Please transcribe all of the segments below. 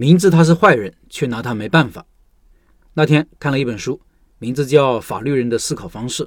明知他是坏人，却拿他没办法。那天看了一本书，名字叫《法律人的思考方式》。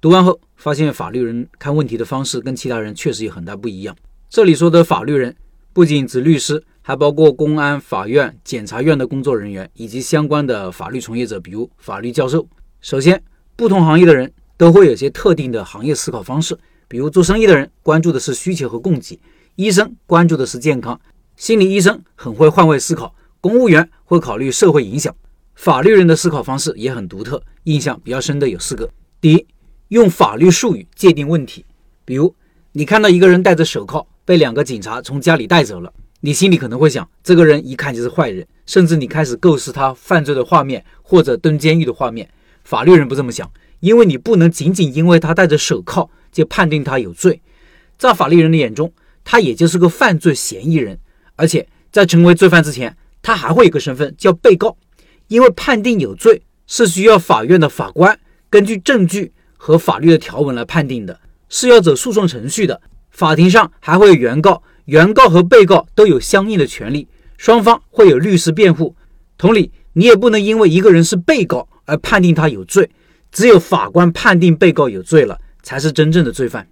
读完后发现，法律人看问题的方式跟其他人确实有很大不一样。这里说的法律人，不仅指律师，还包括公安、法院、检察院的工作人员以及相关的法律从业者，比如法律教授。首先，不同行业的人都会有些特定的行业思考方式。比如做生意的人关注的是需求和供给，医生关注的是健康，心理医生很会换位思考，公务员会考虑社会影响。法律人的思考方式也很独特，印象比较深的有四个。第一。用法律术语界定问题，比如你看到一个人戴着手铐被两个警察从家里带走了，你心里可能会想，这个人一看就是坏人，甚至你开始构思他犯罪的画面或者蹲监狱的画面。法律人不这么想，因为你不能仅仅因为他戴着手铐就判定他有罪，在法律人的眼中，他也就是个犯罪嫌疑人，而且在成为罪犯之前，他还会有个身份叫被告，因为判定有罪是需要法院的法官根据证据。和法律的条文来判定的，是要走诉讼程序的。法庭上还会有原告，原告和被告都有相应的权利，双方会有律师辩护。同理，你也不能因为一个人是被告而判定他有罪，只有法官判定被告有罪了，才是真正的罪犯。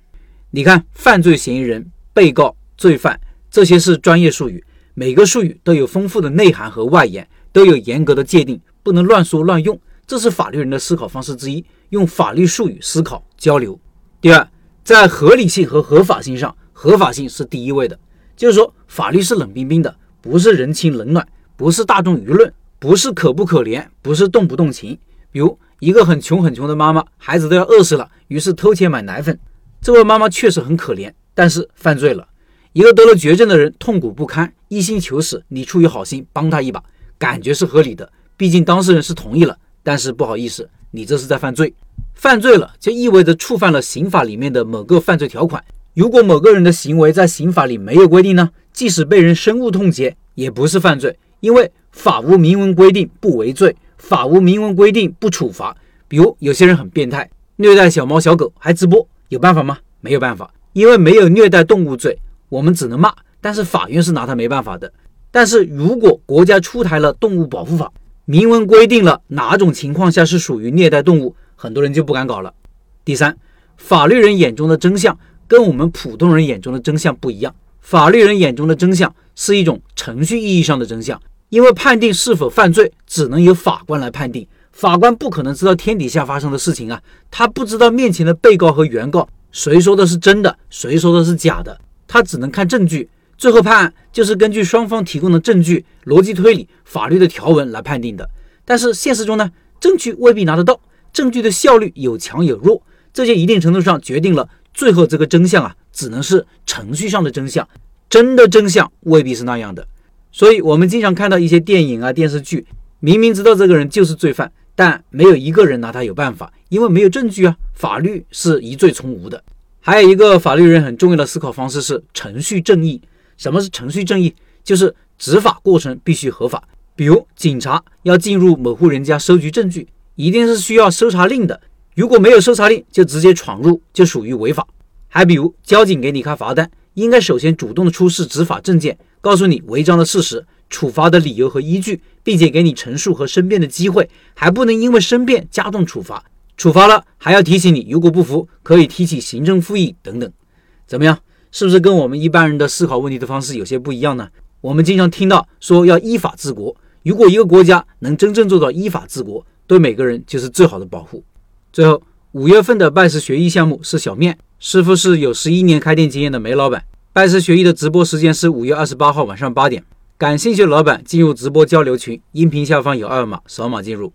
你看，犯罪嫌疑人、被告、罪犯，这些是专业术语，每个术语都有丰富的内涵和外延，都有严格的界定，不能乱说乱用。这是法律人的思考方式之一，用法律术语思考交流。第二，在合理性和合法性上，合法性是第一位的，就是说法律是冷冰冰的，不是人情冷暖，不是大众舆论，不是可不可怜，不是动不动情。比如一个很穷很穷的妈妈，孩子都要饿死了，于是偷钱买奶粉，这位妈妈确实很可怜，但是犯罪了。一个得了绝症的人痛苦不堪，一心求死，你出于好心帮他一把，感觉是合理的，毕竟当事人是同意了。但是不好意思，你这是在犯罪，犯罪了就意味着触犯了刑法里面的某个犯罪条款。如果某个人的行为在刑法里没有规定呢？即使被人深恶痛绝，也不是犯罪，因为法无明文规定不为罪，法无明文规定不处罚。比如有些人很变态，虐待小猫小狗还直播，有办法吗？没有办法，因为没有虐待动物罪，我们只能骂，但是法院是拿他没办法的。但是如果国家出台了动物保护法，明文规定了哪种情况下是属于虐待动物，很多人就不敢搞了。第三，法律人眼中的真相跟我们普通人眼中的真相不一样。法律人眼中的真相是一种程序意义上的真相，因为判定是否犯罪只能由法官来判定，法官不可能知道天底下发生的事情啊，他不知道面前的被告和原告谁说的是真的，谁说的是假的，他只能看证据。最后判案就是根据双方提供的证据、逻辑推理、法律的条文来判定的。但是现实中呢，证据未必拿得到，证据的效率有强有弱，这就一定程度上决定了最后这个真相啊，只能是程序上的真相，真的真相未必是那样的。所以，我们经常看到一些电影啊、电视剧，明明知道这个人就是罪犯，但没有一个人拿他有办法，因为没有证据啊。法律是疑罪从无的。还有一个法律人很重要的思考方式是程序正义。什么是程序正义？就是执法过程必须合法。比如警察要进入某户人家收集证据，一定是需要搜查令的。如果没有搜查令就直接闯入，就属于违法。还比如交警给你开罚单，应该首先主动的出示执法证件，告诉你违章的事实、处罚的理由和依据，并且给你陈述和申辩的机会，还不能因为申辩加重处罚。处罚了还要提醒你，如果不服可以提起行政复议等等。怎么样？是不是跟我们一般人的思考问题的方式有些不一样呢？我们经常听到说要依法治国，如果一个国家能真正做到依法治国，对每个人就是最好的保护。最后，五月份的拜师学艺项目是小面师傅，是有十一年开店经验的煤老板。拜师学艺的直播时间是五月二十八号晚上八点，感兴趣的老板进入直播交流群，音频下方有二维码，扫码进入。